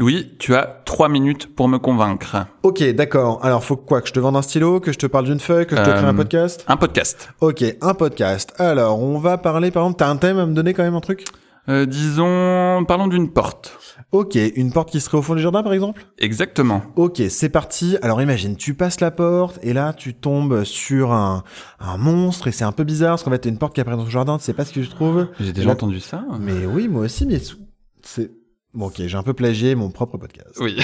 Louis, tu as trois minutes pour me convaincre. Ok, d'accord. Alors, faut quoi Que je te vende un stylo Que je te parle d'une feuille Que je te crée un Euh, podcast Un podcast. Ok, un podcast. Alors, on va parler, par exemple, t'as un thème à me donner quand même, un truc? Euh, disons, parlons d'une porte. Ok, une porte qui serait au fond du jardin, par exemple? Exactement. Ok, c'est parti. Alors imagine, tu passes la porte et là tu tombes sur un, un monstre et c'est un peu bizarre parce qu'en fait t'as une porte qui apparaît dans ton jardin, tu sais pas ce que tu trouves. J'ai déjà Là- entendu ça. Mais oui, moi aussi, mais c'est... Bon ok, j'ai un peu plagié mon propre podcast. Oui.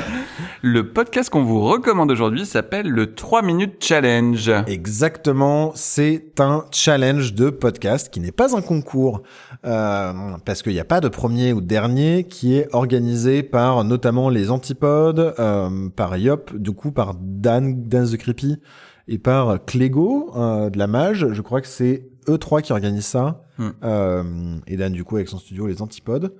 le podcast qu'on vous recommande aujourd'hui s'appelle le 3 minutes challenge. Exactement, c'est un challenge de podcast qui n'est pas un concours, euh, parce qu'il n'y a pas de premier ou de dernier, qui est organisé par notamment les Antipodes, euh, par Yop, du coup par Dan, Dan the Creepy, et par Clégo euh, de la Mage. Je crois que c'est eux trois qui organisent ça, Hmm. euh, et Dan du coup avec son studio Les Antipodes.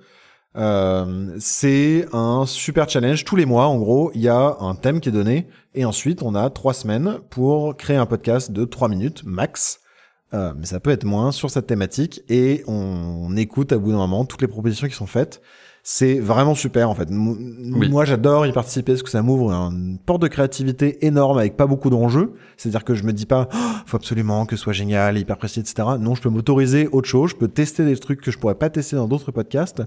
Euh, c'est un super challenge tous les mois. En gros, il y a un thème qui est donné et ensuite on a trois semaines pour créer un podcast de trois minutes max. Euh, mais ça peut être moins sur cette thématique et on, on écoute à bout d'un moment toutes les propositions qui sont faites. C'est vraiment super en fait. M- Oui. Moi j'adore y participer parce que ça m'ouvre une porte de créativité énorme avec pas beaucoup d'enjeux. C'est-à-dire que je me dis pas Oh, faut absolument que ce soit génial, hyper précis, etc. Non, je peux m'autoriser autre chose, je peux tester des trucs que je pourrais pas tester dans d'autres podcasts.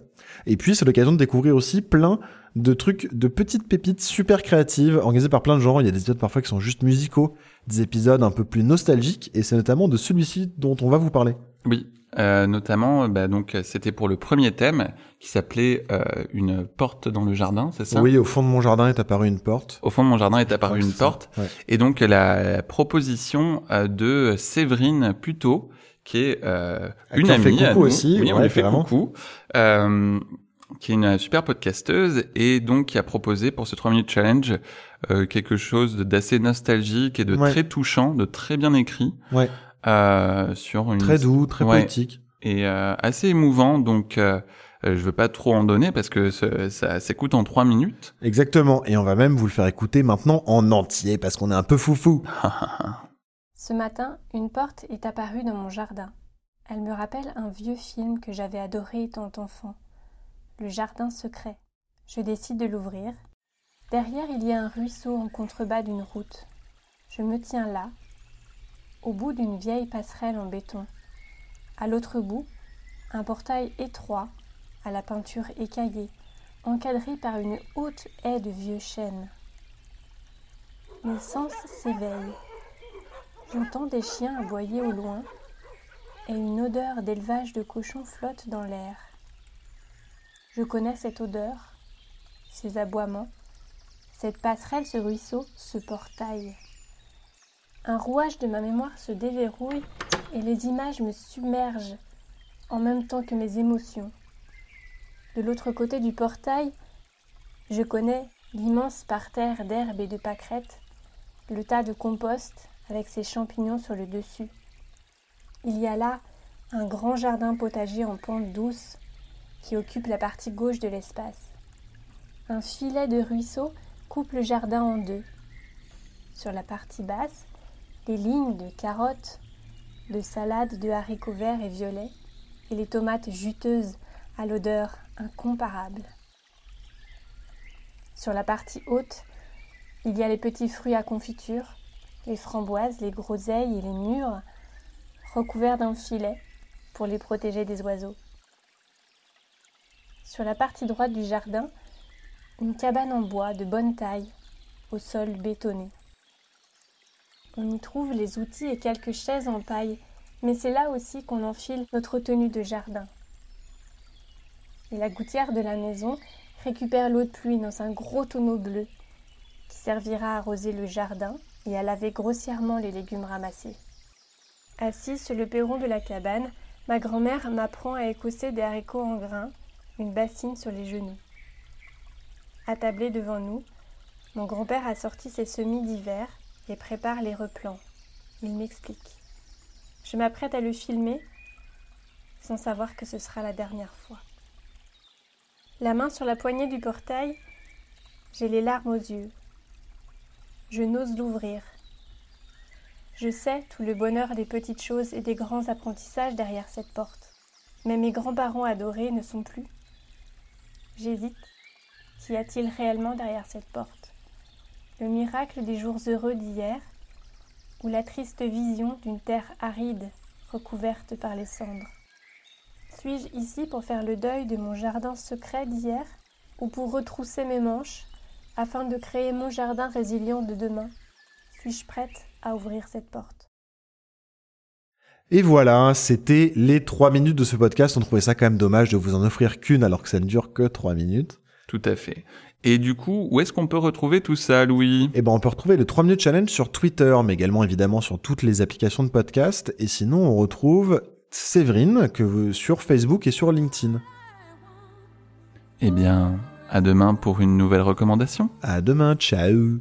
Et puis c'est l'occasion de découvrir aussi plein de trucs, de petites pépites super créatives organisées par plein de gens. Il y a des épisodes parfois qui sont juste musicaux, des épisodes un peu plus nostalgiques, et c'est notamment de celui-ci dont on va vous parler. Oui. Euh, notamment, bah, donc c'était pour le premier thème qui s'appelait euh, une porte dans le jardin, c'est ça? Oui, au fond de mon jardin est apparue une porte. Au fond de mon jardin est apparue une porte. Ouais. Et donc la proposition euh, de Séverine Puto, qui est euh, une on fait amie à nous. aussi, Oui, on ouais, lui fait coucou. Euh, qui est une super podcasteuse et donc qui a proposé pour ce 3 minutes challenge euh, quelque chose d'assez nostalgique et de Ouais. très touchant, de très bien écrit Ouais, euh, sur une très doux, très Ouais. poétique. et euh, assez émouvant. Donc euh, euh, je veux pas trop en donner parce que ce- ça s'écoute en 3 minutes. Exactement. Et on va même vous le faire écouter maintenant en entier parce qu'on est un peu foufou. Ce matin, une porte est apparue dans mon jardin. Elle me rappelle un vieux film que j'avais adoré étant enfant. Le jardin secret. Je décide de l'ouvrir. Derrière, il y a un ruisseau en contrebas d'une route. Je me tiens là, au bout d'une vieille passerelle en béton. À l'autre bout, un portail étroit, à la peinture écaillée, encadré par une haute haie de vieux chênes. Mes sens s'éveillent. J'entends des chiens aboyer au loin et une odeur d'élevage de cochons flotte dans l'air. Je connais cette odeur, ces aboiements, cette passerelle, ce ruisseau, ce portail. Un rouage de ma mémoire se déverrouille et les images me submergent en même temps que mes émotions. De l'autre côté du portail, je connais l'immense parterre d'herbe et de pâquerettes, le tas de compost avec ses champignons sur le dessus. Il y a là un grand jardin potager en pente douce qui occupe la partie gauche de l'espace. Un filet de ruisseau coupe le jardin en deux. Sur la partie basse, les lignes de carottes, de salades de haricots verts et violets et les tomates juteuses à l'odeur incomparable. Sur la partie haute, il y a les petits fruits à confiture, les framboises, les groseilles et les mûres, recouverts d'un filet pour les protéger des oiseaux. Sur la partie droite du jardin, une cabane en bois de bonne taille, au sol bétonné. On y trouve les outils et quelques chaises en paille, mais c'est là aussi qu'on enfile notre tenue de jardin. Et la gouttière de la maison récupère l'eau de pluie dans un gros tonneau bleu qui servira à arroser le jardin et à laver grossièrement les légumes ramassés. Assise sur le perron de la cabane, ma grand-mère m'apprend à écosser des haricots en grains, une bassine sur les genoux. Attablé devant nous, mon grand-père a sorti ses semis d'hiver et prépare les replants. Il m'explique. Je m'apprête à le filmer sans savoir que ce sera la dernière fois. La main sur la poignée du portail, j'ai les larmes aux yeux. Je n'ose l'ouvrir. Je sais tout le bonheur des petites choses et des grands apprentissages derrière cette porte. Mais mes grands-parents adorés ne sont plus. J'hésite. Qu'y a-t-il réellement derrière cette porte? Le miracle des jours heureux d'hier ou la triste vision d'une terre aride recouverte par les cendres Suis-je ici pour faire le deuil de mon jardin secret d'hier ou pour retrousser mes manches afin de créer mon jardin résilient de demain? Suis-je prête à ouvrir cette porte? Et voilà, c'était les trois minutes de ce podcast. On trouvait ça quand même dommage de vous en offrir qu'une alors que ça ne dure que trois minutes. Tout à fait. Et du coup, où est-ce qu'on peut retrouver tout ça, Louis? Eh ben, on peut retrouver le 3 minutes challenge sur Twitter, mais également évidemment sur toutes les applications de podcast. Et sinon, on retrouve Séverine que sur Facebook et sur LinkedIn. Eh bien, à demain pour une nouvelle recommandation. À demain, ciao